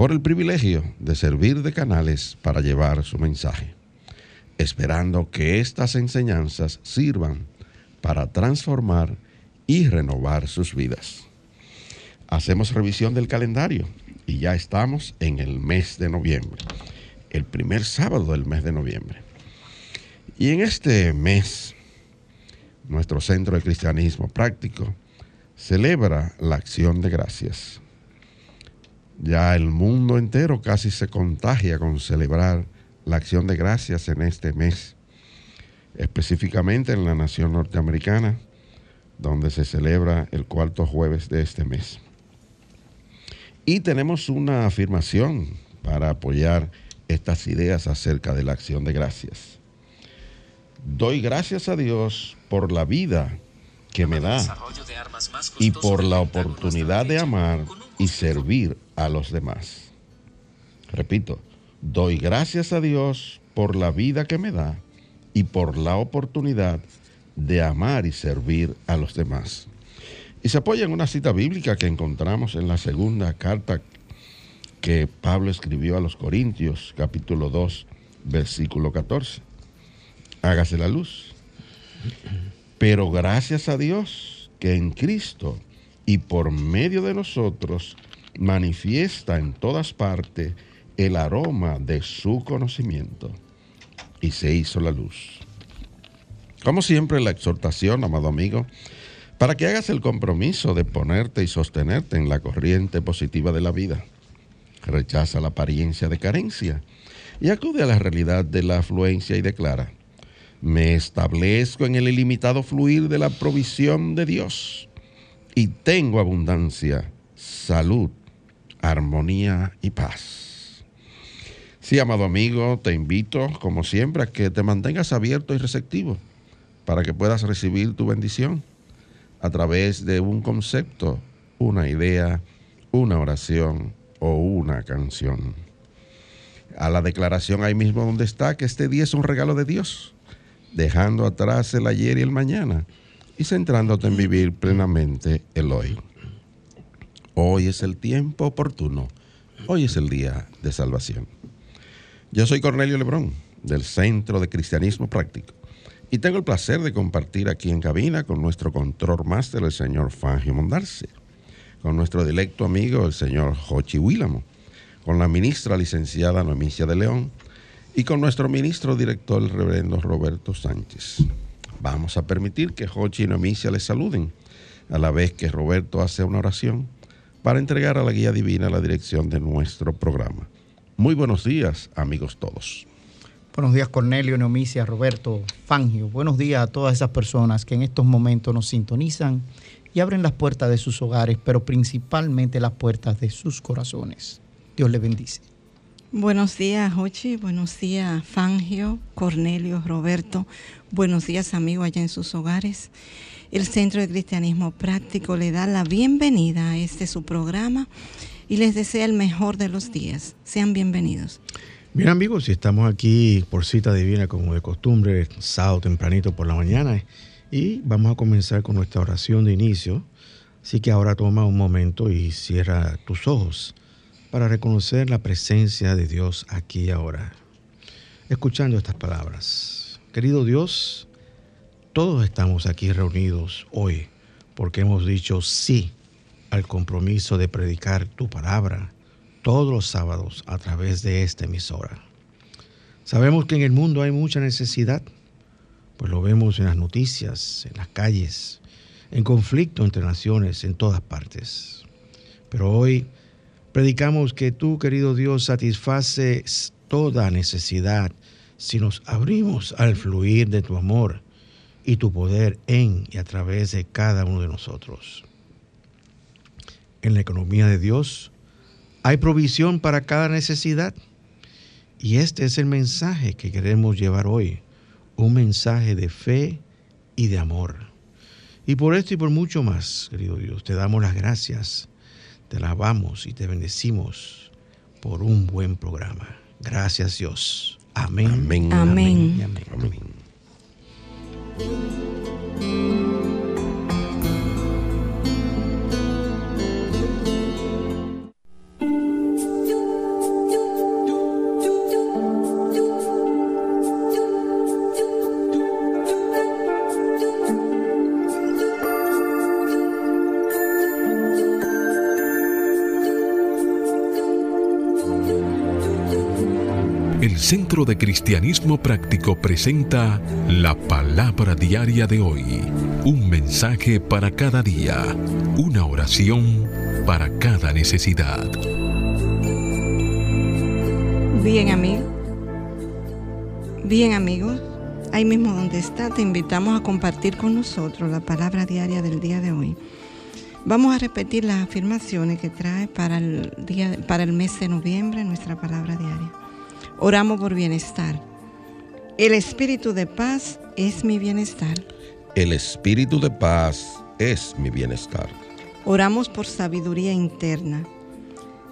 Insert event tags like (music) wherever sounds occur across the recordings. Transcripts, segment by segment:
por el privilegio de servir de canales para llevar su mensaje, esperando que estas enseñanzas sirvan para transformar y renovar sus vidas. Hacemos revisión del calendario y ya estamos en el mes de noviembre, el primer sábado del mes de noviembre. Y en este mes, nuestro Centro de Cristianismo Práctico celebra la acción de gracias ya el mundo entero casi se contagia con celebrar la acción de gracias en este mes, específicamente en la nación norteamericana, donde se celebra el cuarto jueves de este mes. Y tenemos una afirmación para apoyar estas ideas acerca de la acción de gracias. Doy gracias a Dios por la vida que me da y por la oportunidad de amar y servir a los demás. Repito, doy gracias a Dios por la vida que me da y por la oportunidad de amar y servir a los demás. Y se apoya en una cita bíblica que encontramos en la segunda carta que Pablo escribió a los Corintios, capítulo 2, versículo 14. Hágase la luz. Pero gracias a Dios que en Cristo y por medio de nosotros manifiesta en todas partes el aroma de su conocimiento. Y se hizo la luz. Como siempre, la exhortación, amado amigo, para que hagas el compromiso de ponerte y sostenerte en la corriente positiva de la vida. Rechaza la apariencia de carencia y acude a la realidad de la afluencia y declara, me establezco en el ilimitado fluir de la provisión de Dios y tengo abundancia, salud, armonía y paz. Sí, amado amigo, te invito, como siempre, a que te mantengas abierto y receptivo para que puedas recibir tu bendición a través de un concepto, una idea, una oración o una canción. A la declaración ahí mismo donde está que este día es un regalo de Dios dejando atrás el ayer y el mañana y centrándote en vivir plenamente el hoy. Hoy es el tiempo oportuno, hoy es el día de salvación. Yo soy Cornelio Lebrón, del Centro de Cristianismo Práctico, y tengo el placer de compartir aquí en cabina con nuestro control máster, el señor Fangio Mondarse, con nuestro directo amigo, el señor Jochi Willamo, con la ministra licenciada Noemicia de León, y con nuestro ministro director, el reverendo Roberto Sánchez. Vamos a permitir que Jochi y Noemicia les saluden, a la vez que Roberto hace una oración para entregar a la guía divina la dirección de nuestro programa. Muy buenos días, amigos todos. Buenos días, Cornelio, Noemicia, Roberto, Fangio. Buenos días a todas esas personas que en estos momentos nos sintonizan y abren las puertas de sus hogares, pero principalmente las puertas de sus corazones. Dios les bendice. Buenos días, Ochi. Buenos días, Fangio, Cornelio, Roberto. Buenos días, amigos allá en sus hogares. El Centro de Cristianismo Práctico le da la bienvenida a este su programa y les desea el mejor de los días. Sean bienvenidos. Bien amigos, estamos aquí por cita divina como de costumbre, sábado tempranito por la mañana y vamos a comenzar con nuestra oración de inicio. Así que ahora toma un momento y cierra tus ojos para reconocer la presencia de Dios aquí y ahora. Escuchando estas palabras. Querido Dios, todos estamos aquí reunidos hoy porque hemos dicho sí al compromiso de predicar tu palabra todos los sábados a través de esta emisora. Sabemos que en el mundo hay mucha necesidad, pues lo vemos en las noticias, en las calles, en conflicto entre naciones, en todas partes. Pero hoy predicamos que tú, querido Dios, satisfaces toda necesidad si nos abrimos al fluir de tu amor y tu poder en y a través de cada uno de nosotros. En la economía de Dios hay provisión para cada necesidad. Y este es el mensaje que queremos llevar hoy, un mensaje de fe y de amor. Y por esto y por mucho más, querido Dios, te damos las gracias, te alabamos y te bendecimos por un buen programa. Gracias Dios. Amén. Amén. amén. amén. amén. Centro de Cristianismo Práctico presenta la palabra diaria de hoy. Un mensaje para cada día. Una oración para cada necesidad. Bien, amigo. Bien, amigos. Ahí mismo donde está, te invitamos a compartir con nosotros la palabra diaria del día de hoy. Vamos a repetir las afirmaciones que trae para el, día, para el mes de noviembre nuestra palabra diaria. Oramos por bienestar. El espíritu de paz es mi bienestar. El espíritu de paz es mi bienestar. Oramos por sabiduría interna.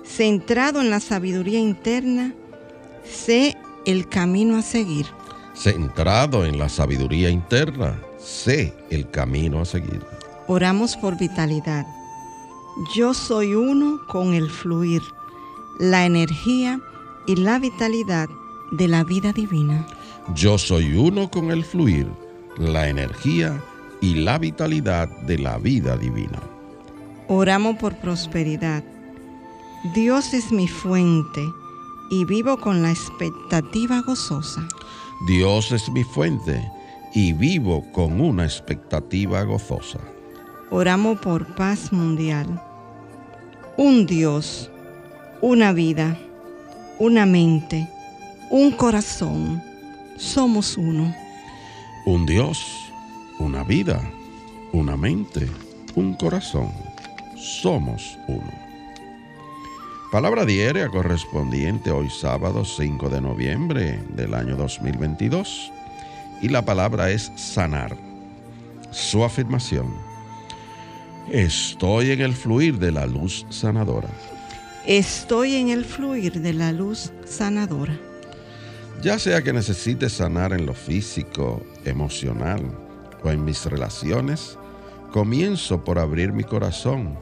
Centrado en la sabiduría interna, sé el camino a seguir. Centrado en la sabiduría interna, sé el camino a seguir. Oramos por vitalidad. Yo soy uno con el fluir, la energía y la vitalidad de la vida divina. Yo soy uno con el fluir, la energía y la vitalidad de la vida divina. Oramos por prosperidad. Dios es mi fuente y vivo con la expectativa gozosa. Dios es mi fuente y vivo con una expectativa gozosa. Oramos por paz mundial. Un Dios, una vida una mente, un corazón. Somos uno. Un Dios, una vida, una mente, un corazón. Somos uno. Palabra diaria correspondiente hoy sábado 5 de noviembre del año 2022. Y la palabra es sanar. Su afirmación. Estoy en el fluir de la luz sanadora. Estoy en el fluir de la luz sanadora. Ya sea que necesite sanar en lo físico, emocional o en mis relaciones, comienzo por abrir mi corazón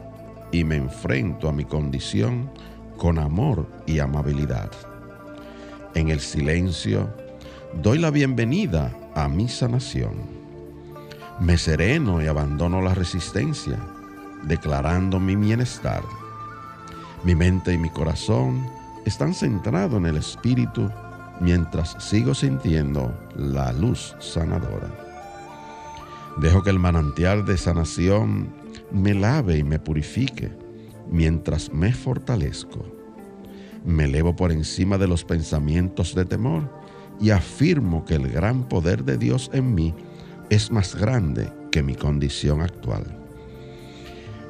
y me enfrento a mi condición con amor y amabilidad. En el silencio, doy la bienvenida a mi sanación. Me sereno y abandono la resistencia, declarando mi bienestar mi mente y mi corazón están centrados en el Espíritu mientras sigo sintiendo la luz sanadora. Dejo que el manantial de sanación me lave y me purifique mientras me fortalezco. Me elevo por encima de los pensamientos de temor y afirmo que el gran poder de Dios en mí es más grande que mi condición actual.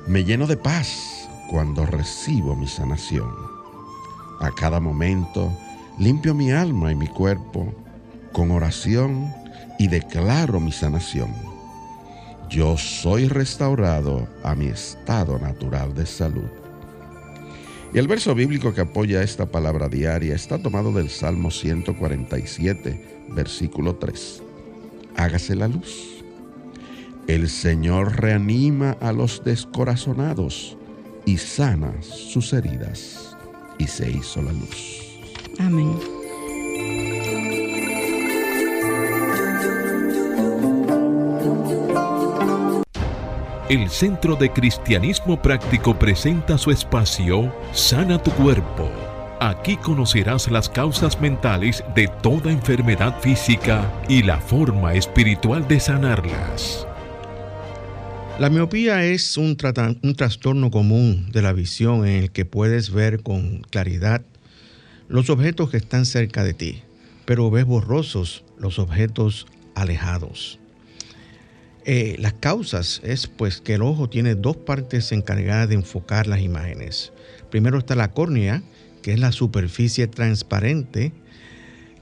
Me lleno de paz cuando recibo mi sanación. A cada momento limpio mi alma y mi cuerpo con oración y declaro mi sanación. Yo soy restaurado a mi estado natural de salud. Y el verso bíblico que apoya esta palabra diaria está tomado del Salmo 147, versículo 3. Hágase la luz. El Señor reanima a los descorazonados y sana sus heridas. Y se hizo la luz. Amén. el Centro de Cristianismo Práctico presenta su espacio Sana tu Cuerpo. Aquí conocerás las causas mentales de toda enfermedad física y la forma espiritual de sanarlas. La miopía es un, trastorno común de la visión en el que puedes ver con claridad los objetos que están cerca de ti, pero ves borrosos los objetos alejados. Eh, las causas es pues que el ojo tiene dos partes encargadas de enfocar las imágenes. Primero está la córnea, que es la superficie transparente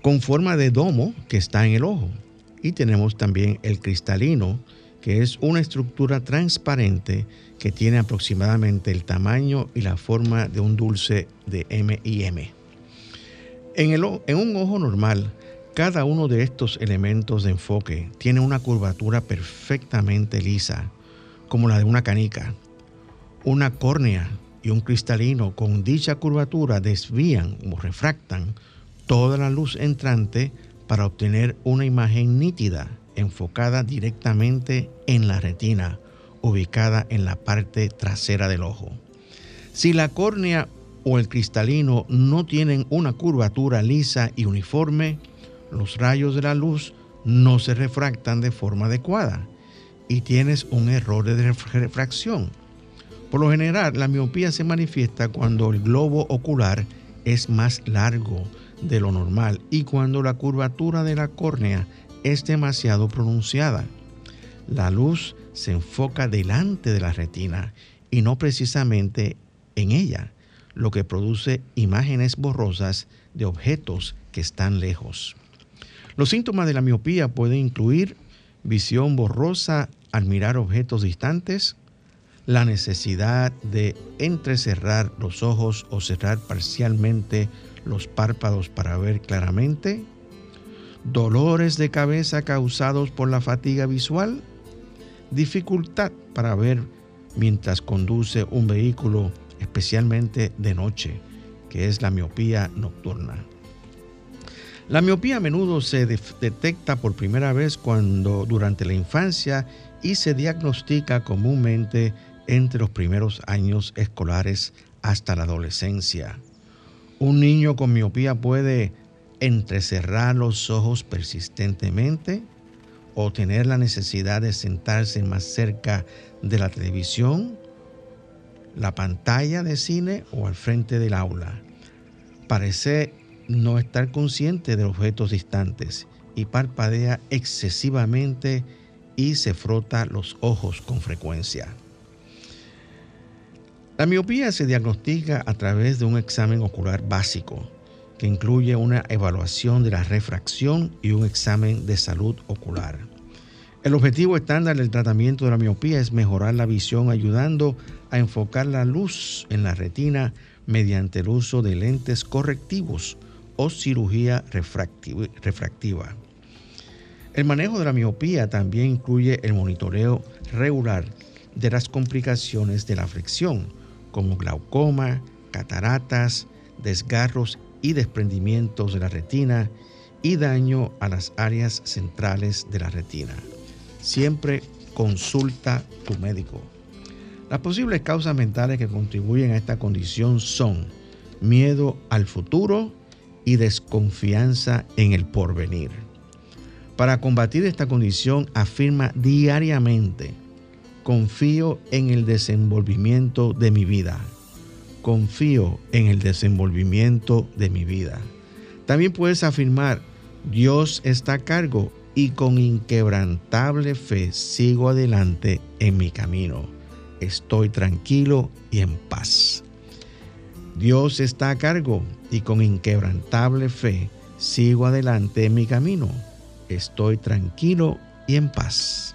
con forma de domo que está en el ojo. Y tenemos también el cristalino, que es una estructura transparente que tiene aproximadamente el tamaño y la forma de un dulce de M&M. En, en un ojo normal, cada uno de estos elementos de enfoque tiene una curvatura perfectamente lisa, como la de una canica. Una córnea y un cristalino con dicha curvatura desvían o refractan toda la luz entrante para obtener una imagen nítida enfocada directamente en la retina, ubicada en la parte trasera del ojo. Si la córnea o el cristalino no tienen una curvatura lisa y uniforme, los rayos de la luz no se refractan de forma adecuada y tienes un error de refracción. Por lo general, la miopía se manifiesta cuando el globo ocular es más largo de lo normal y cuando la curvatura de la córnea es demasiado pronunciada. La luz se enfoca delante de la retina y no precisamente en ella, lo que produce imágenes borrosas de objetos que están lejos. Los síntomas de la miopía pueden incluir visión borrosa al mirar objetos distantes, la necesidad de entrecerrar los ojos o cerrar parcialmente los párpados para ver claramente, dolores de cabeza causados por la fatiga visual, dificultad para ver mientras conduce un vehículo, especialmente de noche, que es la miopía nocturna. La miopía a menudo se detecta por primera vez cuando durante la infancia y se diagnostica comúnmente entre los primeros años escolares hasta la adolescencia. Un niño con miopía puede entrecerrar los ojos persistentemente o tener la necesidad de sentarse más cerca de la televisión, la pantalla de cine o al frente del aula. Parece no estar consciente de objetos distantes y parpadea excesivamente y se frota los ojos con frecuencia. La miopía se diagnostica a través de un examen ocular básico que incluye una evaluación de la refracción y un examen de salud ocular. El objetivo estándar del tratamiento de la miopía es mejorar la visión ayudando a enfocar la luz en la retina mediante el uso de lentes correctivos o cirugía refractiva. El manejo de la miopía también incluye el monitoreo regular de las complicaciones de la afección, como glaucoma, cataratas, desgarros desprendimientos de la retina y daño a las áreas centrales de la retina. Siempre consulta tu médico. Las posibles causas mentales que contribuyen a esta condición son miedo al futuro, y desconfianza en el porvenir. Para combatir esta condición afirma diariamente, confío en el desenvolvimiento de mi vida. Confío en el desenvolvimiento de mi vida. También puedes afirmar, Dios está a cargo y con inquebrantable fe sigo adelante en mi camino. Estoy tranquilo y en paz. Dios está a cargo y con inquebrantable fe sigo adelante en mi camino. Estoy tranquilo y en paz.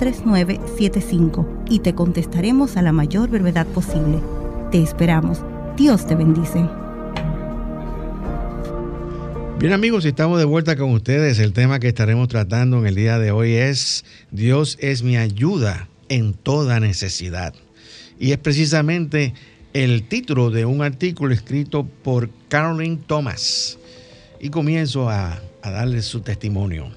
350-3975 y te contestaremos a la mayor brevedad posible. Te esperamos. Dios te bendice. Bien amigos, estamos de vuelta con ustedes. El tema que estaremos tratando en el día de hoy es Dios es mi ayuda en toda necesidad. Y es precisamente el título de un artículo escrito por Caroline Thomas. Y comienzo a, a darle su testimonio.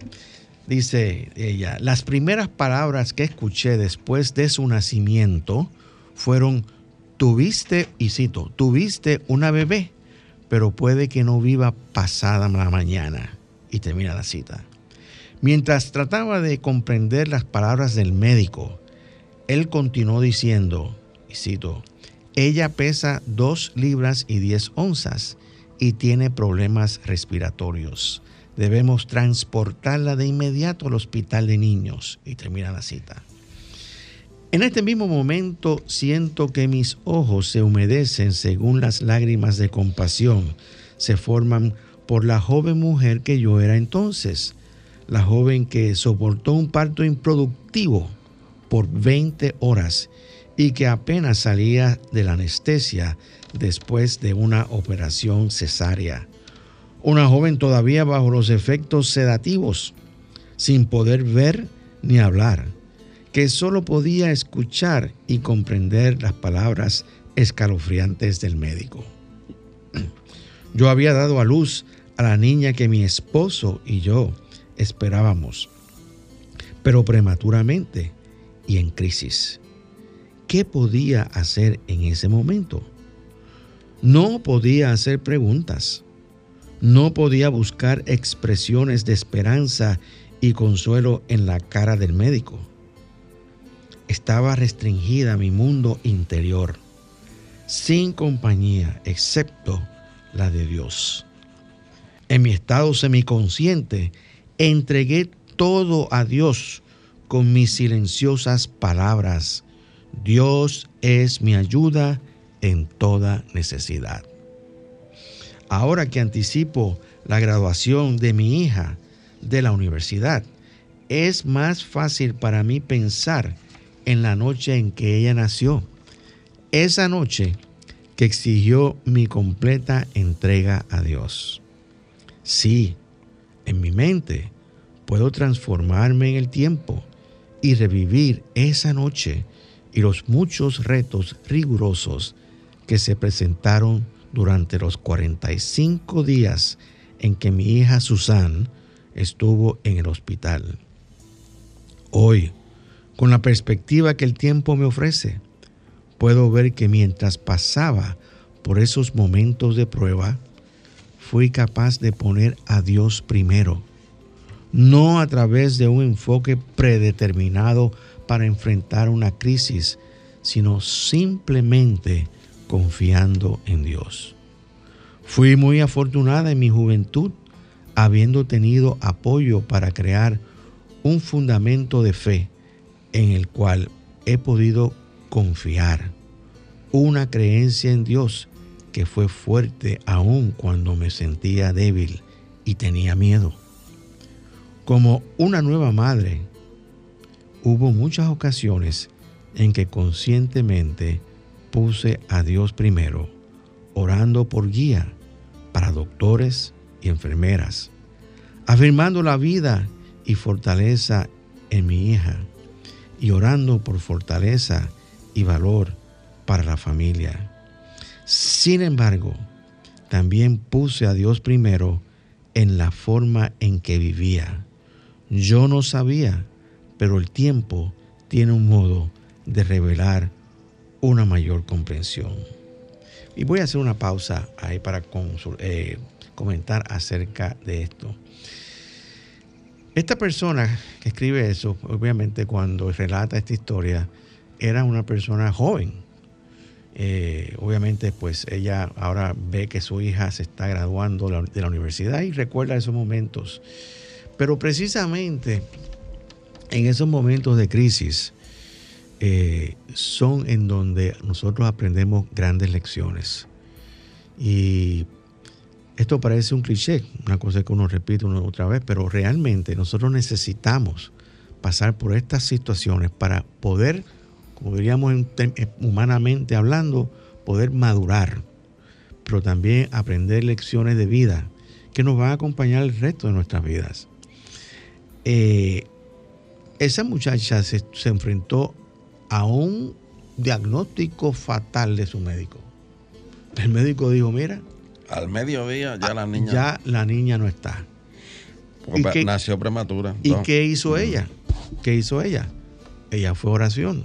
Dice ella, las primeras palabras que escuché después de su nacimiento fueron, tuviste, y cito, tuviste una bebé, pero puede que no viva pasada la mañana. Y termina la cita. Mientras trataba de comprender las palabras del médico, él continuó diciendo, y cito, ella pesa 2 libras y 10 onzas y tiene problemas respiratorios debemos transportarla de inmediato al hospital de niños. Y termina la cita. En este mismo momento siento que mis ojos se humedecen según las lágrimas de compasión se forman por la joven mujer que yo era entonces, la joven que soportó un parto improductivo por 20 horas y que apenas salía de la anestesia después de una operación cesárea una joven todavía bajo los efectos sedativos, sin poder ver ni hablar, que solo podía escuchar y comprender las palabras escalofriantes del médico. (clears throat) Yo había dado a luz a la niña que mi esposo y yo esperábamos, pero prematuramente y en crisis. ¿Qué podía hacer en ese momento? No podía hacer preguntas no podía buscar expresiones de esperanza y consuelo en la cara del médico. Estaba restringida mi mundo interior, sin compañía excepto la de Dios. En mi estado semiconsciente, entregué todo a Dios con mis silenciosas palabras. Dios es mi ayuda en toda necesidad. Ahora que anticipo la graduación de mi hija de la universidad, es más fácil para mí pensar en la noche en que ella nació. Esa noche que exigió mi completa entrega a Dios. Sí, en mi mente puedo transformarme en el tiempo y revivir esa noche y los muchos retos rigurosos que se presentaron durante los 45 días en que mi hija Susan estuvo en el hospital. Hoy, con la perspectiva que el tiempo me ofrece, puedo ver que mientras pasaba por esos momentos de prueba, fui capaz de poner a Dios primero, no a través de un enfoque predeterminado para enfrentar una crisis, sino simplemente confiando en Dios. Fui muy afortunada en mi juventud, habiendo tenido apoyo para crear un fundamento de fe en el cual he podido confiar, una creencia en Dios que fue fuerte aún cuando me sentía débil y tenía miedo. Como una nueva madre, hubo muchas ocasiones en que conscientemente puse a Dios primero, orando por guía para doctores y enfermeras, afirmando la vida y fortaleza en mi hija y orando por fortaleza y valor para la familia. Sin embargo, también puse a Dios primero en la forma en que vivía. Yo no sabía, pero el tiempo tiene un modo de revelar una mayor comprensión. Y voy a hacer una pausa ahí para eh, comentar acerca de esto. Esta persona que escribe eso, obviamente cuando relata esta historia, era una persona joven. Eh, obviamente, pues ella ahora ve que su hija se está graduando de la universidad y recuerda esos momentos. Pero precisamente en esos momentos de crisis, eh, son en donde nosotros aprendemos grandes lecciones. Y esto parece un cliché, una cosa que uno repite una otra vez, pero realmente nosotros necesitamos pasar por estas situaciones para poder, como diríamos humanamente hablando, poder madurar, pero también aprender lecciones de vida que nos van a acompañar el resto de nuestras vidas. Eh, esa muchacha se, enfrentó a un diagnóstico fatal de su médico. El médico dijo, mira. Al mediodía ya la niña. Ya la niña no está. ¿Y nació prematura. ¿Y qué hizo ella? ¿Qué hizo ella? Ella fue oración.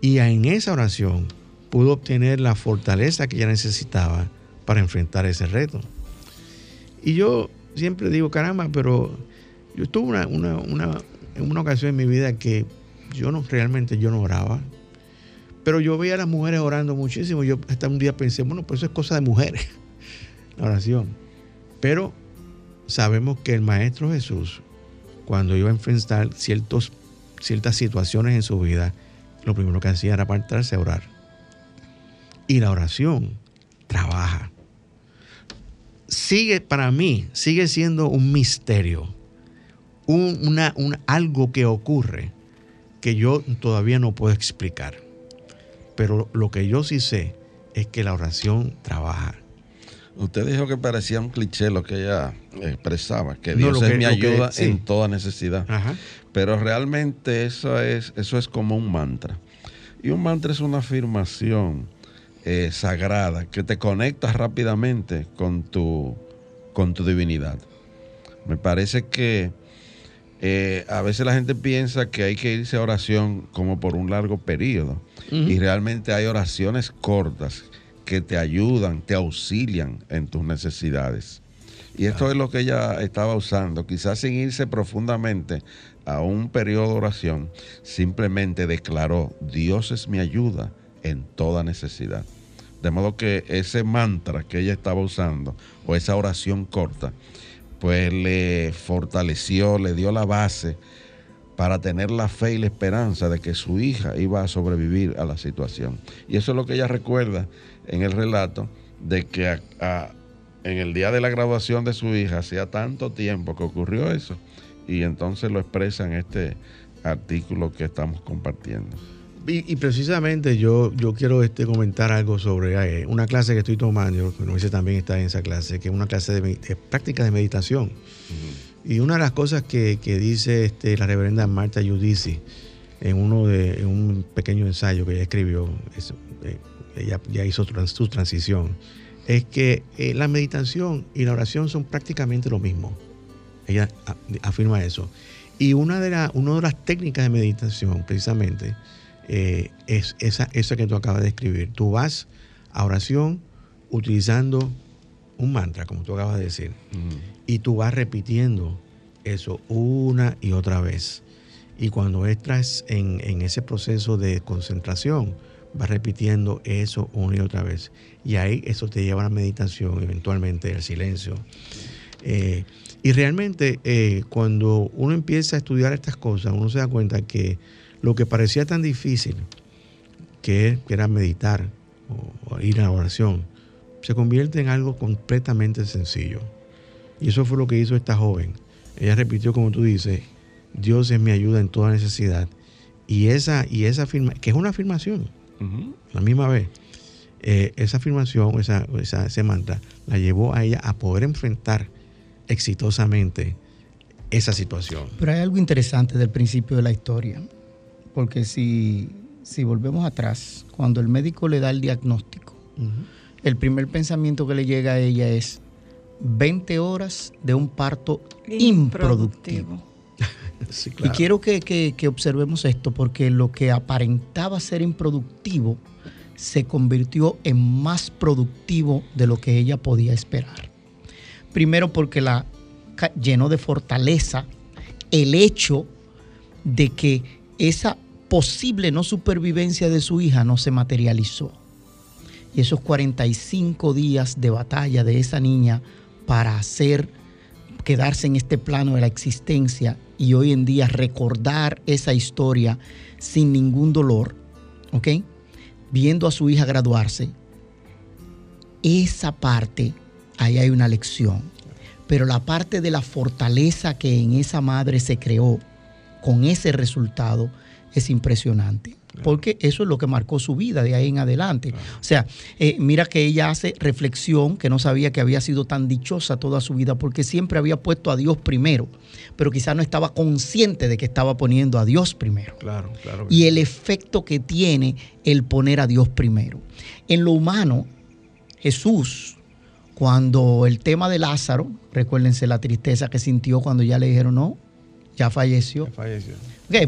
Y en esa oración pudo obtener la fortaleza que ella necesitaba para enfrentar ese reto. Y yo siempre digo, caramba, pero yo tuve una, en una ocasión en mi vida que yo no realmente yo no oraba. Pero yo veía a las mujeres orando muchísimo. Yo hasta un día pensé, bueno, pues eso es cosa de mujeres, (laughs) la oración. Pero sabemos que el Maestro Jesús, cuando iba a enfrentar ciertos, ciertas situaciones en su vida, lo primero que hacía era apartarse a orar. Y la oración trabaja. Sigue, para mí, sigue siendo un misterio un, un, algo que ocurre que yo todavía no puedo explicar. Pero lo que yo sí sé es que la oración trabaja. Usted dijo que parecía un cliché lo que ella expresaba, que Dios es mi ayuda en toda necesidad. Pero realmente eso es, eso es como un mantra. Y un mantra es una afirmación eh, sagrada que te conecta rápidamente con tu, con tu divinidad. Me parece que eh, a veces la gente piensa que hay que irse a oración como por un largo periodo. Y realmente hay oraciones cortas que te ayudan, te auxilian en tus necesidades. Y esto es lo que ella estaba usando, quizás sin irse profundamente a un periodo de oración, simplemente declaró, Dios es mi ayuda en toda necesidad. De modo que ese mantra que ella estaba usando, o esa oración corta, pues le fortaleció, le dio la base para tener la fe y la esperanza de que su hija iba a sobrevivir a la situación. Y eso es lo que ella recuerda en el relato de que en el día de la graduación de su hija hacía tanto tiempo que ocurrió eso y entonces lo expresa en este artículo que estamos compartiendo. Y, precisamente yo, yo quiero este, comentar algo sobre eh, una clase que estoy tomando, que no dice también está en esa clase, que es una clase de, práctica de meditación. Y una de las cosas que, dice este, la reverenda Marta Giudici en, uno de, un pequeño ensayo que ella escribió, eh, ella ya hizo su transición, es que eh, la meditación y la oración son prácticamente lo mismo. Ella afirma eso. Y una de, una de las técnicas de meditación, precisamente, eh, es esa, esa que tú acabas de escribir. Tú vas a oración utilizando un mantra, como tú acabas de decir, y tú vas repitiendo eso una y otra vez. Y cuando entras en, ese proceso de concentración, vas repitiendo eso una y otra vez. Y ahí eso te lleva a la meditación, eventualmente al silencio. Eh, y realmente eh, cuando uno empieza a estudiar estas cosas, uno se da cuenta que lo que parecía tan difícil, que, era meditar o, ir a la oración, se convierte en algo completamente sencillo. Y eso fue lo que hizo esta joven. Ella repitió, como tú dices, Dios es mi ayuda en toda necesidad. Y esa, y esa afirma, que es una afirmación, la misma vez, eh, esa afirmación, esa, esa, ese mantra, la llevó a ella a poder enfrentar exitosamente esa situación. Pero hay algo interesante del principio de la historia. Porque si, volvemos atrás, cuando el médico le da el diagnóstico, el primer pensamiento que le llega a ella es 20 horas de un parto improductivo. (laughs) Y quiero que, observemos esto, porque lo que aparentaba ser improductivo se convirtió en más productivo de lo que ella podía esperar. Primero porque la llenó de fortaleza el hecho de que esa posible no supervivencia de su hija no se materializó. Y esos 45 días de batalla de esa niña para hacer quedarse en este plano de la existencia y hoy en día recordar esa historia sin ningún dolor, ¿ok? Viendo a su hija graduarse, esa parte, ahí hay una lección. Pero la parte de la fortaleza que en esa madre se creó, con ese resultado es impresionante. Porque eso es lo que marcó su vida de ahí en adelante. O sea, eh, mira que ella hace reflexión, que no sabía que había sido tan dichosa toda su vida, porque siempre había puesto a Dios primero, pero quizás no estaba consciente de que estaba poniendo a Dios primero. Claro, claro. Y el efecto que tiene el poner a Dios primero. En lo humano, Jesús, cuando el tema de Lázaro, recuérdense la tristeza que sintió cuando ya le dijeron, no, ya falleció. Ya falleció.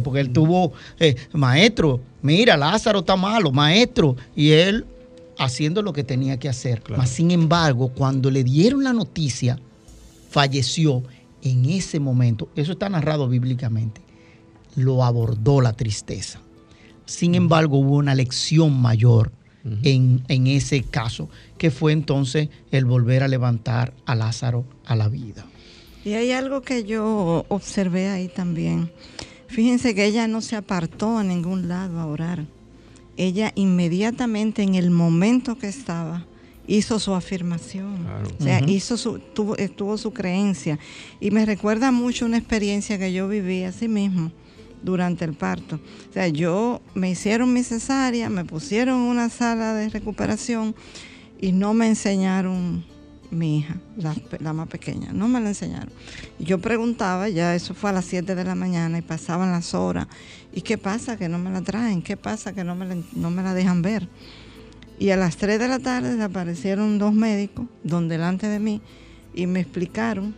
Porque él tuvo, eh, maestro, mira, Lázaro está malo, maestro. Y él haciendo lo que tenía que hacer. Claro. Mas, sin embargo, cuando le dieron la noticia, falleció en ese momento. Eso está narrado bíblicamente. Lo abordó la tristeza. Sin embargo, hubo una lección mayor en, en ese caso, que fue entonces el volver a levantar a Lázaro a la vida. Y hay algo que yo observé ahí también. Fíjense que ella no se apartó a ningún lado a orar. Ella inmediatamente en el momento que estaba hizo su afirmación. Claro. O sea, hizo su, tuvo, tuvo su creencia. Y me recuerda mucho una experiencia que yo viví así mismo durante el parto. O sea, yo me hicieron mi cesárea, me pusieron en una sala de recuperación y no me enseñaron mi hija, la, más pequeña, no me la enseñaron. Y yo preguntaba, ya eso fue a las 7 de la mañana y pasaban las horas. ¿Y qué pasa que no me la traen? ¿Qué pasa que no me la, no me la dejan ver? Y a las 3 de la tarde aparecieron dos médicos, don delante de mí, y me explicaron,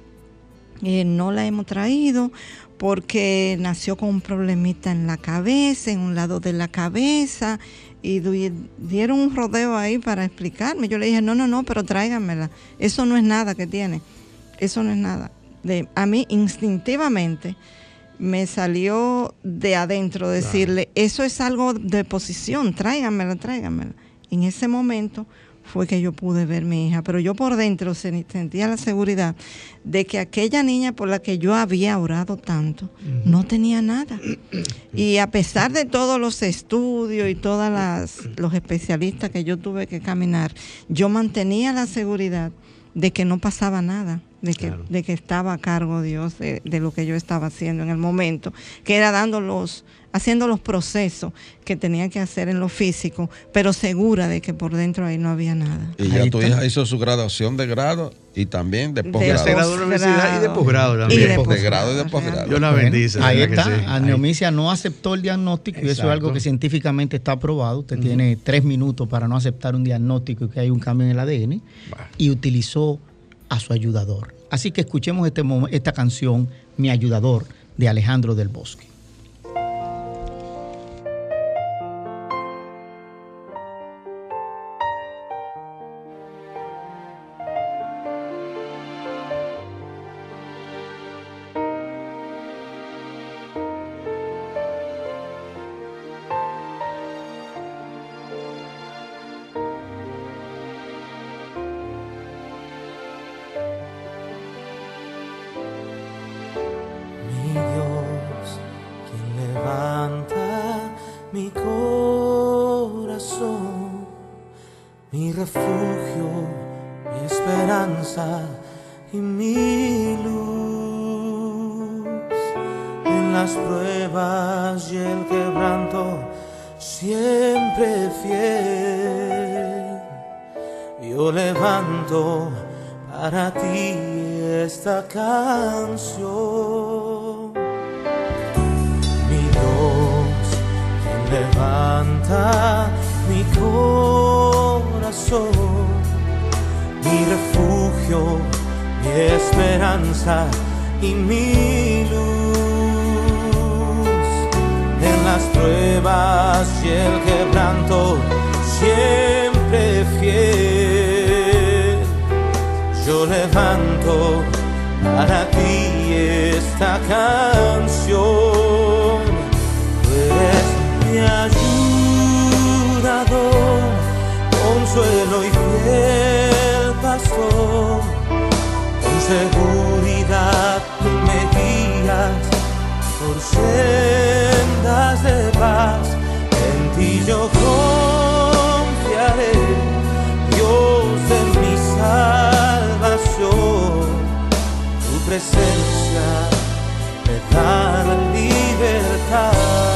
eh, no la hemos traído porque nació con un problemita en la cabeza, en un lado de la cabeza, y dieron un rodeo ahí para explicarme. Yo le dije, no, no, no, pero tráiganmela. Eso no es nada que tiene. Eso no es nada. De, a mí instintivamente me salió de adentro decirle, eso es algo de posición, tráiganmela, tráiganmela. En ese momento fue que yo pude ver mi hija, pero yo por dentro se- sentía la seguridad de que aquella niña por la que yo había orado tanto no tenía nada. Y a pesar de todos los estudios y todos los especialistas que yo tuve que caminar, yo mantenía la seguridad de que no pasaba nada, de que, Claro. de que estaba a cargo Dios de, de lo que yo estaba haciendo en el momento, que era dando los, haciendo los procesos que tenía que hacer en lo físico, pero segura de que por dentro ahí no había nada. Y ya Ahí tu está. hija hizo su graduación de grado y también de De Se posgrado. graduó de la universidad y de posgrado Y también. de De posgrado, grado y de posgrado. Dios la bendice. Ahí ¿verdad que está. sí? Aneomicia no aceptó el diagnóstico y eso es algo que científicamente está aprobado. Usted tiene tres minutos para no aceptar un diagnóstico y que hay un cambio en el ADN y utilizó a su ayudador. Así que escuchemos este esta canción, Mi ayudador, de Alejandro del Bosque. Fiel pastor. Con seguridad tú me guías por sendas de paz. En ti yo confiaré, Dios de mi salvación. Tu presencia me da libertad.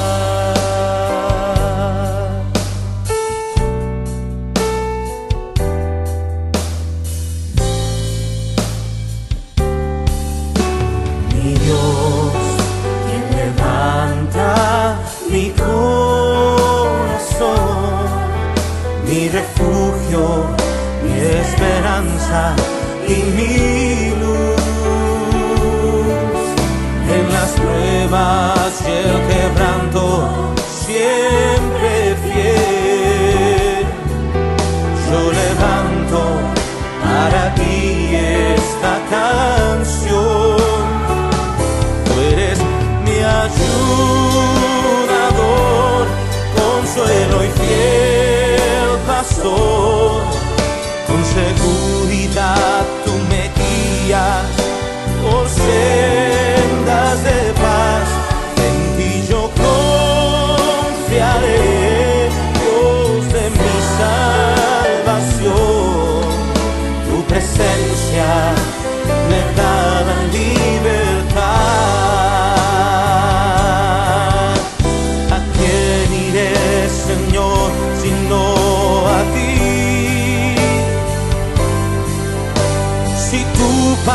Fuerza y mi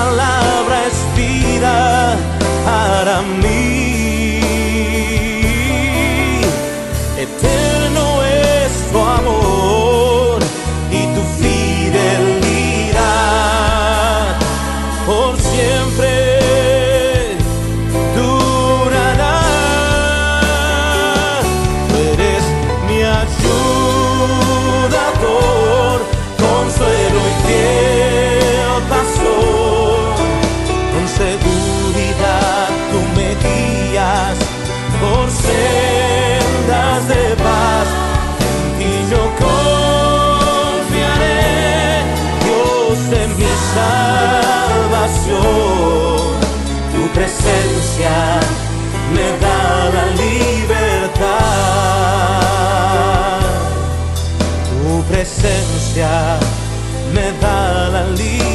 palabra es vida para mí, presencia me da la libertad. Tu presencia me da la libertad.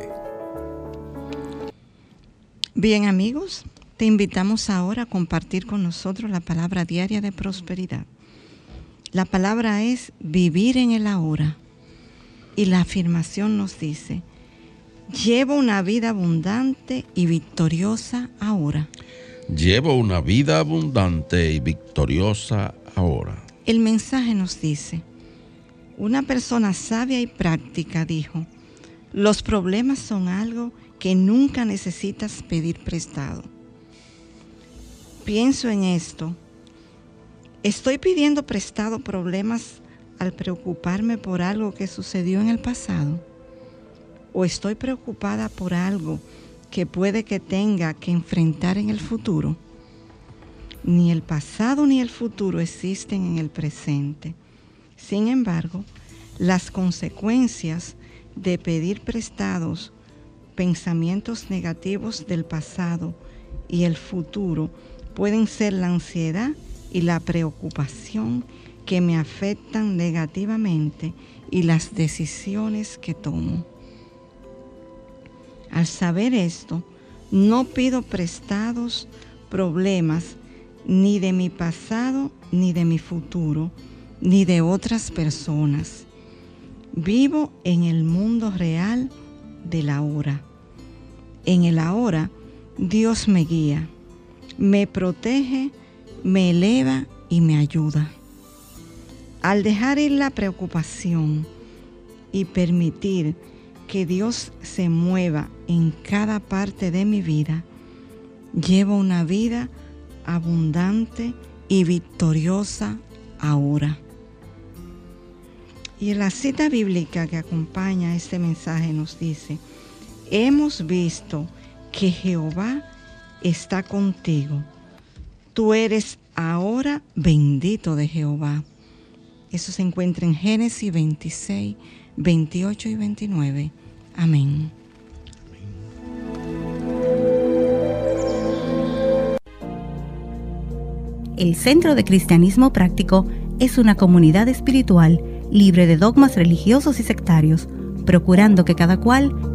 Bien amigos, te invitamos ahora a compartir con nosotros la palabra diaria de prosperidad. La palabra es vivir en el ahora. Y la afirmación nos dice, llevo una vida abundante y victoriosa ahora. Llevo una vida abundante y victoriosa ahora. El mensaje nos dice, una persona sabia y práctica dijo, los problemas son algo que nunca necesitas pedir prestado. Pienso en esto. ¿Estoy pidiendo prestado problemas al preocuparme por algo que sucedió en el pasado? ¿O estoy preocupada por algo que puede que tenga que enfrentar en el futuro? Ni el pasado ni el futuro existen en el presente. Sin embargo, las consecuencias de pedir prestados pensamientos negativos del pasado y el futuro pueden ser la ansiedad y la preocupación que me afectan negativamente y las decisiones que tomo. Al saber esto, no pido prestados problemas ni de mi pasado, ni de mi futuro, ni de otras personas. Vivo en el mundo real del ahora. En el ahora, Dios me guía, me protege, me eleva y me ayuda. Al dejar ir la preocupación y permitir que Dios se mueva en cada parte de mi vida, llevo una vida abundante y victoriosa ahora. Y la cita bíblica que acompaña este mensaje nos dice, hemos visto que Jehová está contigo, Tú eres ahora bendito de Jehová. Eso se encuentra en Génesis 26, 28 y 29. Amén. El Centro de Cristianismo Práctico es una comunidad espiritual libre de dogmas religiosos y sectarios, procurando que cada cual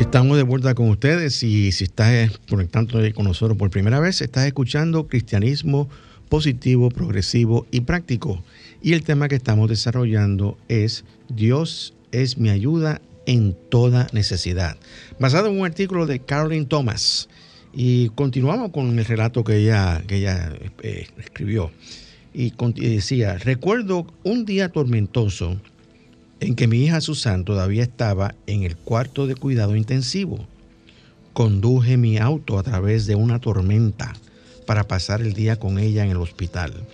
Estamos de vuelta con ustedes y si estás conectando con nosotros por primera vez, estás escuchando Cristianismo positivo, progresivo y práctico. Y el tema que estamos desarrollando es Dios es mi ayuda en toda necesidad, basado en un artículo de Caroline Thomas. Y continuamos con el relato que ella, eh, escribió. Y decía, recuerdo un día tormentoso en que mi hija Susan todavía estaba en el cuarto de cuidado intensivo. Conduje mi auto a través de una tormenta para pasar el día con ella en el hospital.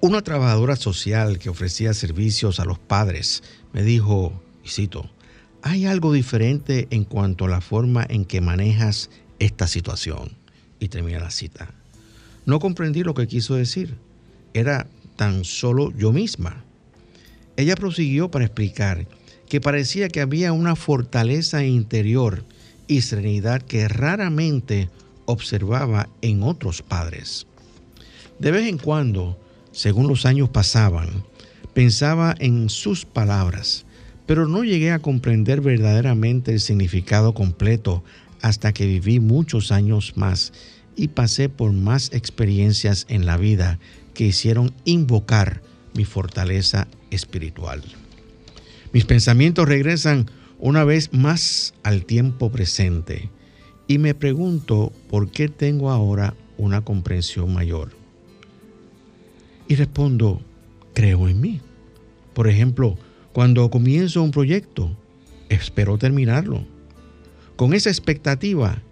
Una trabajadora social que ofrecía servicios a los padres me dijo, y cito, hay algo diferente en cuanto a la forma en que manejas esta situación. Y termina la cita. No comprendí lo que quiso decir. Era tan solo yo misma. Ella prosiguió para explicar que parecía que había una fortaleza interior y serenidad que raramente observaba en otros padres. De vez en cuando, según los años pasaban, pensaba en sus palabras, pero no llegué a comprender verdaderamente el significado completo hasta que viví muchos años más y pasé por más experiencias en la vida que hicieron invocar mi fortaleza espiritual. Mis pensamientos regresan una vez más al tiempo presente y me pregunto por qué tengo ahora una comprensión mayor. Y respondo, creo en mí. Por ejemplo, cuando comienzo un proyecto, espero terminarlo. Con esa expectativa,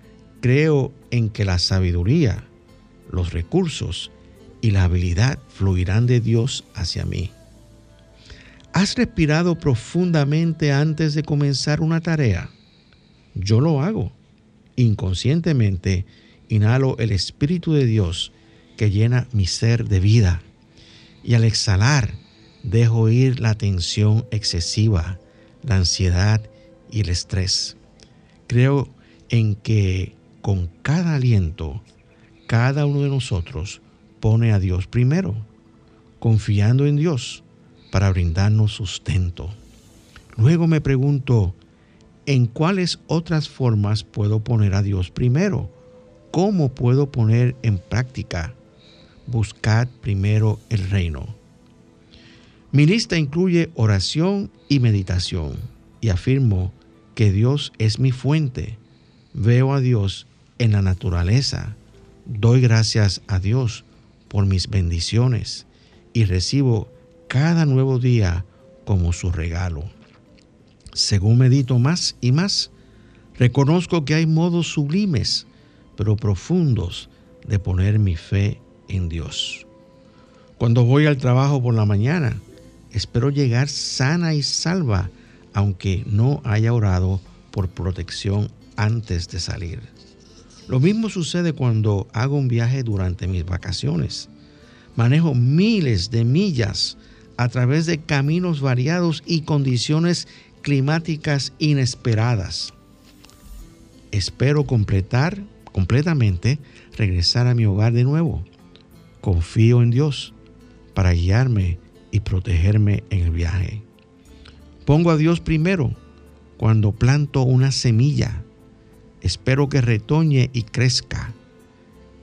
creo en que la sabiduría, los recursos y la habilidad fluirán de Dios hacia mí. ¿Has respirado profundamente antes de comenzar una tarea? Yo lo hago. Inconscientemente inhalo el Espíritu de Dios que llena mi ser de vida. Y al exhalar, dejo ir la tensión excesiva, la ansiedad y el estrés. Creo en que con cada aliento, cada uno de nosotros pone a Dios primero, confiando en Dios para brindarnos sustento. Luego me pregunto, ¿en cuáles otras formas puedo poner a Dios primero? ¿Cómo puedo poner en práctica? Buscad primero el reino. Mi lista incluye oración y meditación y afirmo que Dios es mi fuente. Veo a Dios en la naturaleza. Doy gracias a Dios por mis bendiciones y recibo cada nuevo día como su regalo. Según medito más y más, reconozco que hay modos sublimes, pero profundos, de poner mi fe en Dios. Cuando voy al trabajo por la mañana, espero llegar sana y salva, aunque no haya orado por protección antes de salir. Lo mismo sucede cuando hago un viaje durante mis vacaciones. Manejo miles de millas a través de caminos variados y condiciones climáticas inesperadas. Espero completar completamente regresar a mi hogar de nuevo. Confío en Dios para guiarme y protegerme en el viaje. Pongo a Dios primero cuando planto una semilla. Espero que retoñe y crezca.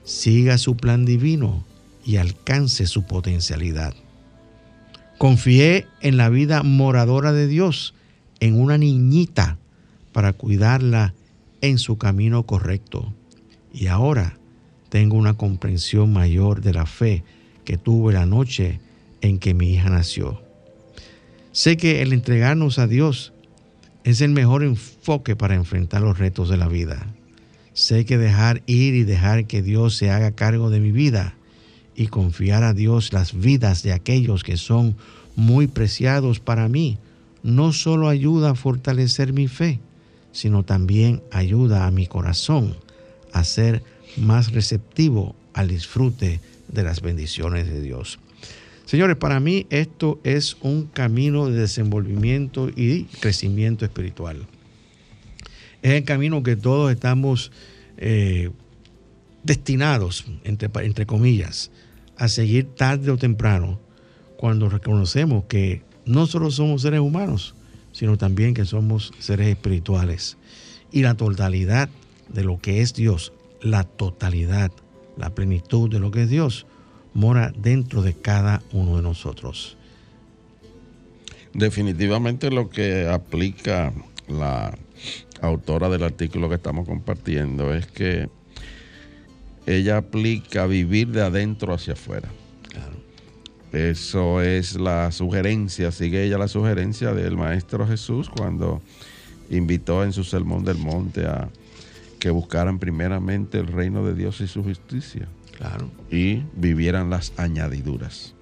Siga su plan divino y alcance su potencialidad. Confié en la vida moradora de Dios, en una niñita, para cuidarla en su camino correcto. Y ahora tengo una comprensión mayor de la fe que tuve la noche en que mi hija nació. Sé que el entregarnos a Dios es el mejor enfoque para enfrentar los retos de la vida. Sé que dejar ir y dejar que Dios se haga cargo de mi vida y confiar a Dios las vidas de aquellos que son muy preciados para mí no solo ayuda a fortalecer mi fe, sino también ayuda a mi corazón a ser más receptivo al disfrute de las bendiciones de Dios. Señores, para mí esto es un camino de desenvolvimiento y crecimiento espiritual. Es el camino que todos estamos eh, destinados, entre, entre comillas, a seguir tarde o temprano, cuando reconocemos que no solo somos seres humanos, sino también que somos seres espirituales. Y la totalidad de lo que es Dios, la totalidad, la plenitud de lo que es Dios, mora dentro de cada uno de nosotros. Definitivamente lo que aplica la autora del artículo que estamos compartiendo es que ella aplica vivir de adentro hacia afuera. Eso es la sugerencia, sigue ella la sugerencia del Maestro Jesús cuando invitó en su Sermón del Monte a que buscaran primeramente el reino de Dios y su justicia. Claro. Y vivieran las añadiduras.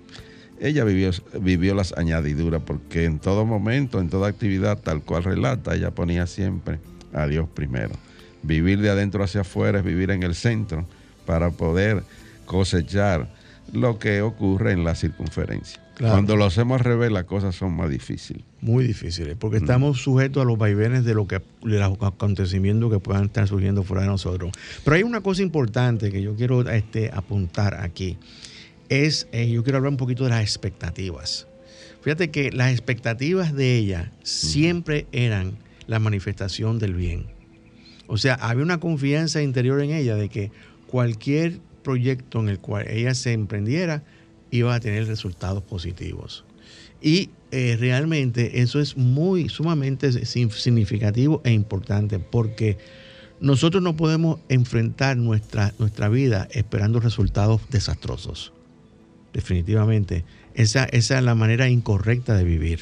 Ella vivió, vivió las añadiduras porque en todo momento, en toda actividad, tal cual relata, ella ponía siempre a Dios primero. Vivir de adentro hacia afuera es vivir en el centro para poder cosechar lo que ocurre en la circunferencia. Cuando lo hacemos al revés, las cosas son más difíciles. Muy difíciles, porque estamos sujetos a los vaivenes de, lo que, de los acontecimientos que puedan estar surgiendo fuera de nosotros. Pero hay una cosa importante que yo quiero este, apuntar aquí. Es, eh, yo quiero hablar un poquito de las expectativas. Fíjate que las expectativas de ella siempre eran la manifestación del bien. O sea, había una confianza interior en ella de que cualquier proyecto en el cual ella se emprendiera iba a tener resultados positivos. Y eh, realmente eso es muy sumamente significativo e importante porque nosotros no podemos enfrentar nuestra, nuestra vida esperando resultados desastrosos. Definitivamente, esa, esa es la manera incorrecta de vivir.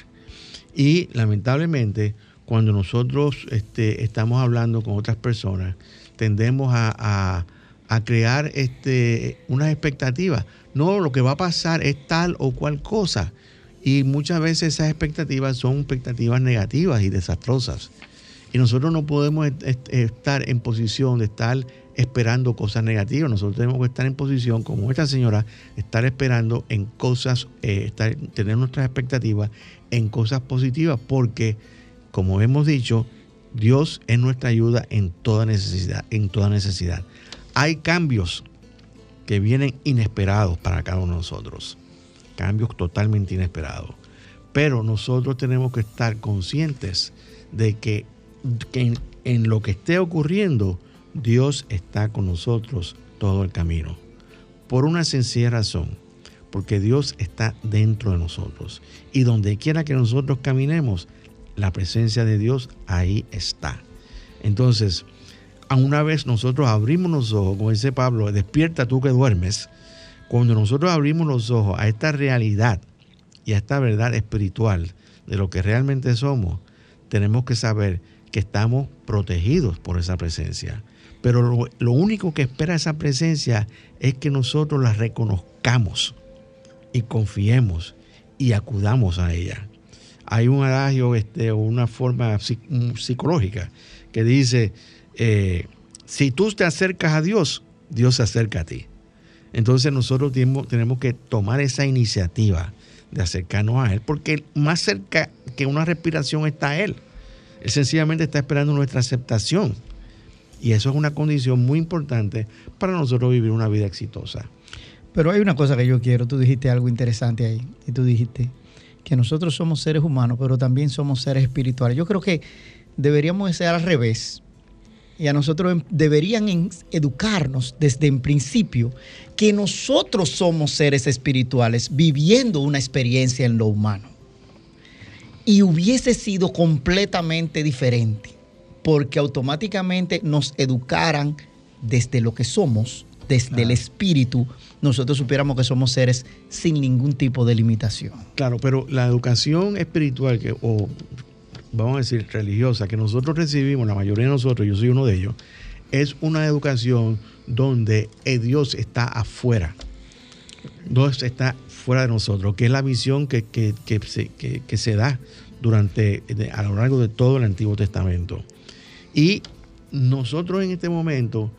Y lamentablemente, cuando nosotros este, estamos hablando con otras personas, tendemos a a crear este, unas expectativas. No, lo que va a pasar es tal o cual cosa. Y muchas veces esas expectativas son expectativas negativas y desastrosas. Y nosotros no podemos estar en posición de estar esperando cosas negativas. Nosotros tenemos que estar en posición, como esta señora, estar esperando en cosas, eh, tener nuestras expectativas en cosas positivas, porque, como hemos dicho, Dios es nuestra ayuda en toda necesidad, en toda necesidad hay cambios que vienen inesperados para cada uno de nosotros. Cambios totalmente inesperados. Pero nosotros tenemos que estar conscientes de que, en, lo que esté ocurriendo, Dios está con nosotros todo el camino. Por una sencilla razón, porque Dios está dentro de nosotros. Y donde quiera que nosotros caminemos, la presencia de Dios ahí está. Entonces, una vez nosotros abrimos los ojos, como dice Pablo, despierta tú que duermes, cuando nosotros abrimos los ojos a esta realidad y a esta verdad espiritual de lo que realmente somos, tenemos que saber que estamos protegidos por esa presencia. Pero lo, único que espera esa presencia es que nosotros la reconozcamos y confiemos y acudamos a ella. Hay un adagio, este, una forma psicológica que dice, eh, si tú te acercas a Dios, Dios se acerca a ti. Entonces nosotros tenemos, que tomar esa iniciativa de acercarnos a Él, porque más cerca que una respiración está Él. Él sencillamente está esperando nuestra aceptación. Y eso es una condición muy importante para nosotros vivir una vida exitosa. Pero hay una cosa que yo quiero, tú dijiste algo interesante ahí, y tú dijiste que nosotros somos seres humanos, pero también somos seres espirituales. Yo creo que deberíamos ser al revés y a nosotros deberían educarnos desde en principio que nosotros somos seres espirituales viviendo una experiencia en lo humano. Y hubiese sido completamente diferente, porque automáticamente nos educaran desde lo que somos, desde el espíritu, nosotros supiéramos que somos seres sin ningún tipo de limitación. Claro, pero la educación espiritual que, o vamos a decir religiosa que nosotros recibimos, la mayoría de nosotros, yo soy uno de ellos, es una educación donde Dios está afuera. Dios está fuera de nosotros, que es la visión que, que, se, que se, da durante, a lo largo de todo el Antiguo Testamento. Y nosotros en este momento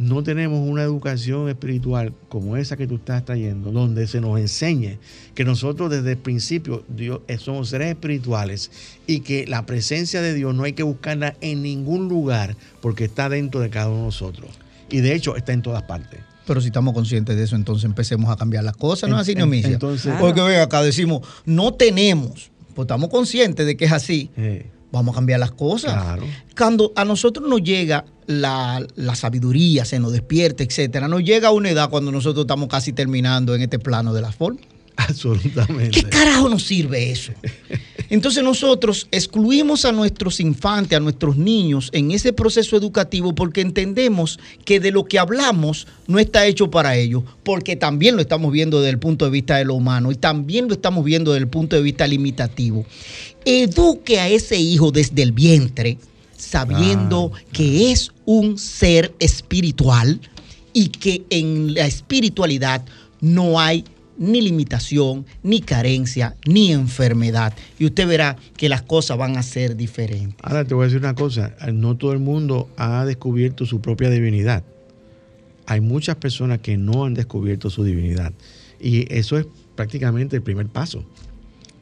no tenemos una educación espiritual como esa que tú estás trayendo, donde se nos enseñe que nosotros desde el principio Dios, eh, somos seres espirituales y que la presencia de Dios no hay que buscarla en ningún lugar porque está dentro de cada uno de nosotros. Y de hecho está en todas partes. Pero si estamos conscientes de eso, entonces empecemos a cambiar las cosas, ¿no es así, Neomicia? Entonces, Porque ven acá, decimos, no tenemos, pues estamos conscientes de que es así. Vamos a cambiar las cosas. Claro. Cuando a nosotros nos llega la, sabiduría, se nos despierta, etcétera, nos llega una edad cuando nosotros estamos casi terminando en este plano de la forma. (laughs) Absolutamente. ¿Qué carajo nos sirve eso? Entonces nosotros excluimos a nuestros infantes, a nuestros niños en ese proceso educativo porque entendemos que de lo que hablamos no está hecho para ellos, porque también lo estamos viendo desde el punto de vista de lo humano y también lo estamos viendo desde el punto de vista limitativo. Eduque a ese hijo desde el vientre sabiendo que es un ser espiritual y que en la espiritualidad no hay ni limitación, ni carencia, ni enfermedad. Y usted verá que las cosas van a ser diferentes. Ahora te voy a decir una cosa, no todo el mundo ha descubierto su propia divinidad. Hay muchas personas que no han descubierto su divinidad. Y eso es prácticamente el primer paso.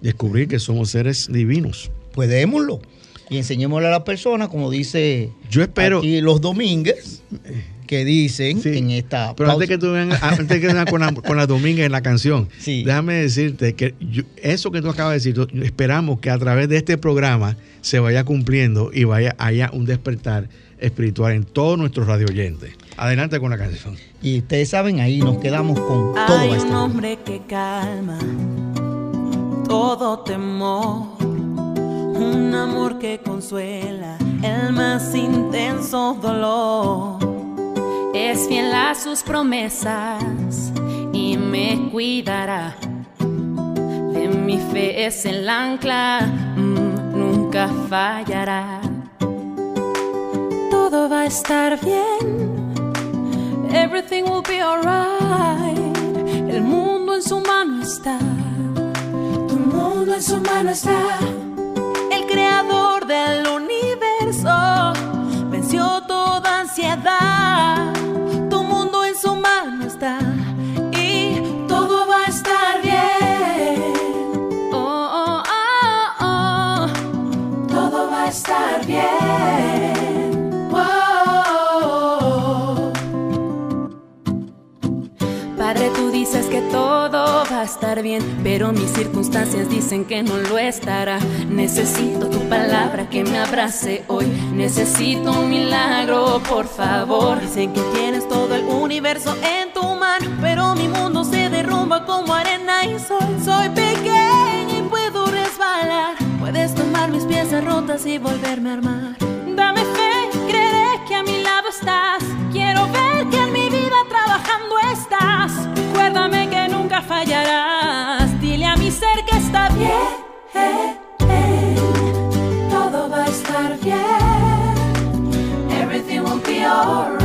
Descubrir que somos seres divinos. Podémoslo. Y enseñémosle a las personas, como dice Yo espero, aquí los domínguez que dicen en esta. Pero antes que tú vengas, antes que vengas con la, con Dominga en la canción, déjame decirte que eso que tú acabas de decir, esperamos que a través de este programa se vaya cumpliendo y vaya haya un despertar espiritual en todos nuestros radio oyentes. Adelante con la canción. Y ustedes saben, ahí nos quedamos con todo Hay un hombre que calma todo temor, un amor que consuela el más intenso dolor es fiel a sus promesas y me cuidará. De mi fe es el ancla, mm, nunca fallará. Todo va a estar bien, everything will be alright. El mundo en su mano está, tu mundo en su mano está. Del universo venció toda ansiedad y todo va a estar bien. Oh, oh, oh, oh. Todo va a estar bien. Todo va a estar bien, pero mis circunstancias dicen que no lo estará. Necesito tu palabra que me abrace hoy. Necesito un milagro, por favor. Dicen que tienes todo el universo en tu pero mi mundo se derrumba como arena y sol. Soy pequeña y puedo resbalar. Puedes tomar mis piezas rotas y volverme a armar. Dame fe, creeré que a mi lado estás. Dile a mi ser que está bien. Todo va a estar bien. Everything will be alright.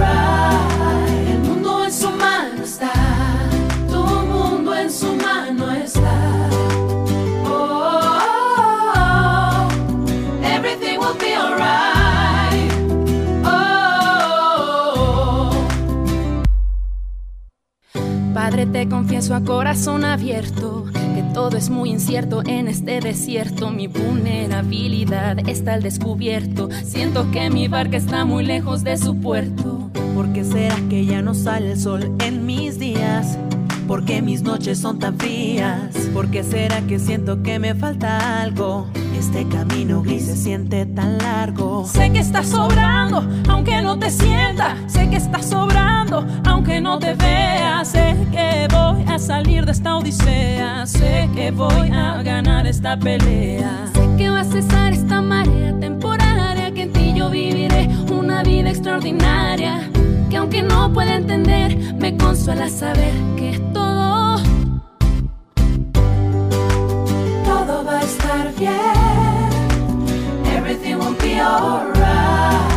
Padre, te confieso a corazón abierto que todo es muy incierto en este desierto. Mi vulnerabilidad está al descubierto. Siento que mi barca está muy lejos de su puerto. ¿Por qué será que ya no sale el sol en mis días? ¿Por qué mis noches son tan frías? ¿Por qué será que siento que me falta algo? Este camino gris se siente tan largo. Sé que estás sobrando, aunque no te sienta. Sé que estás sobrando, aunque no te vea. Sé que voy a salir de esta odisea. Sé que voy a ganar esta pelea. Sé que va a cesar esta marea temporaria. Que en ti yo viviré una vida extraordinaria que aunque no pueda entender, me consuela saber que todo, bien. Everything will be alright.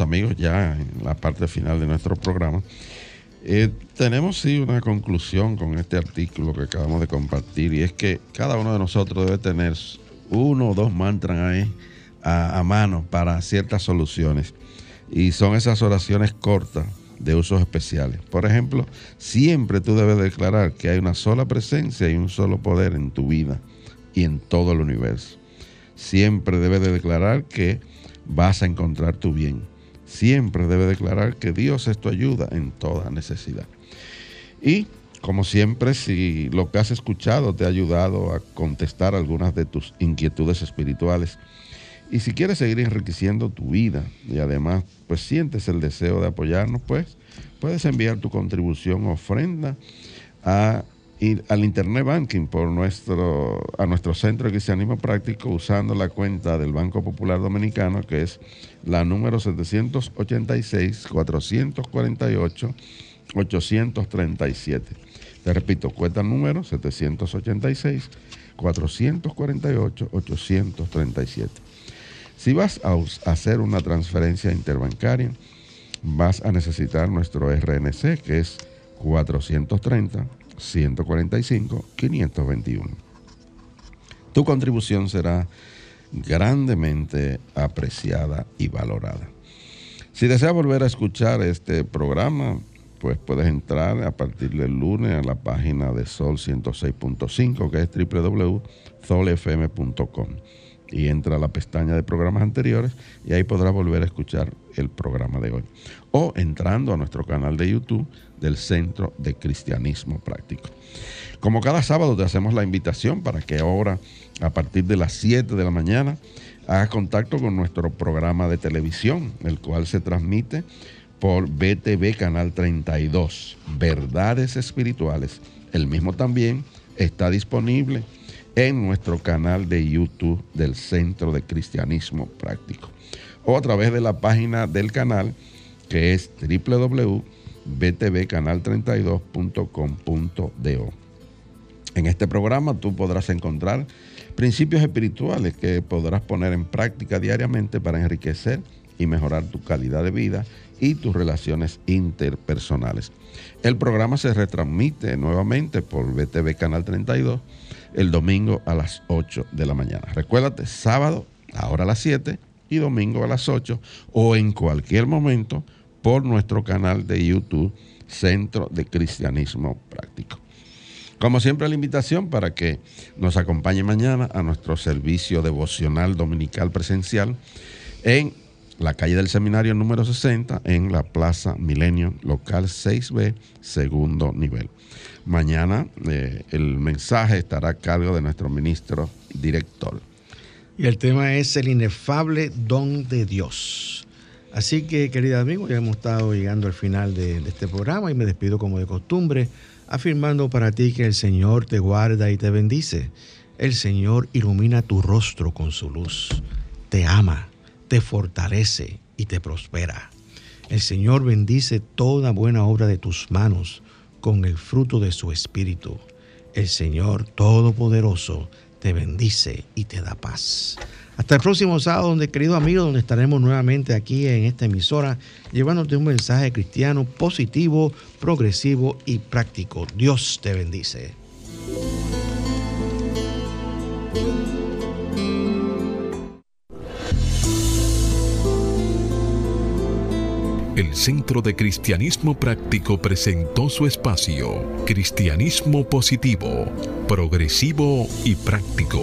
Amigos, ya en la parte final de nuestro programa, eh, tenemos sí una conclusión con este artículo que acabamos de compartir y es que cada uno de nosotros debe tener uno o dos mantras ahí a, a mano para ciertas soluciones y son esas oraciones cortas de usos especiales. Por ejemplo, siempre tú debes declarar que hay una sola presencia y un solo poder en tu vida y en todo el universo. Siempre debes de declarar que vas a encontrar tu bien. Siempre debes declarar que Dios es tu ayuda en toda necesidad. Y como siempre, si lo que has escuchado te ha ayudado a contestar algunas de tus inquietudes espirituales, y si quieres seguir enriqueciendo tu vida y además pues sientes el deseo de apoyarnos, pues puedes enviar tu contribución ofrenda a, ir al Internet Banking por nuestro, a nuestro Centro de Cristianismo Práctico usando la cuenta del Banco Popular Dominicano que es la número 786-448-837. Te repito, cuenta número 786-448-837. Si vas a hacer una transferencia interbancaria, vas a necesitar nuestro RNC, que es 430-145-521. Tu contribución será grandemente apreciada y valorada. Si deseas volver a escuchar este programa, pues puedes entrar a partir del lunes a la página de Sol 106.5, que es www.solfm.com. Y entra a la pestaña de programas anteriores y ahí podrás volver a escuchar el programa de hoy. O entrando a nuestro canal de YouTube del Centro de Cristianismo Práctico. Como cada sábado te hacemos la invitación para que ahora, a partir de las 7 de la mañana, hagas contacto con nuestro programa de televisión, el cual se transmite por BTV Canal 32, Verdades Espirituales. El mismo también está disponible en nuestro canal de YouTube del Centro de Cristianismo Práctico o a través de la página del canal que es www.btvcanal32.com.do. En este programa tú podrás encontrar principios espirituales que podrás poner en práctica diariamente para enriquecer y mejorar tu calidad de vida y tus relaciones interpersonales. El programa se retransmite nuevamente por BTV Canal 32 el domingo a las 8 de la mañana. Recuérdate, sábado ahora a las 7 y domingo a las 8 o en cualquier momento por nuestro canal de YouTube Centro de Cristianismo Práctico. Como siempre, la invitación para que nos acompañe mañana a nuestro servicio devocional dominical presencial en la calle del Seminario número 60, en la Plaza Milenio, local 6B, segundo nivel. Mañana eh, el mensaje estará a cargo de nuestro ministro director. Y el tema es el inefable don de Dios. Así que, queridos amigos, ya hemos estado llegando al final de, de este programa y me despido como de costumbre, afirmando para ti que el Señor te guarda y te bendice. El Señor ilumina tu rostro con su luz, te ama, te fortalece y te prospera. El Señor bendice toda buena obra de tus manos con el fruto de su espíritu. El Señor Todopoderoso te bendice y te da paz. Hasta el próximo sábado, donde querido amigo, donde estaremos nuevamente aquí en esta emisora, llevándote un mensaje cristiano positivo, progresivo y práctico. Dios te bendice. El Centro de Cristianismo Práctico presentó su espacio, Cristianismo Positivo, Progresivo y Práctico,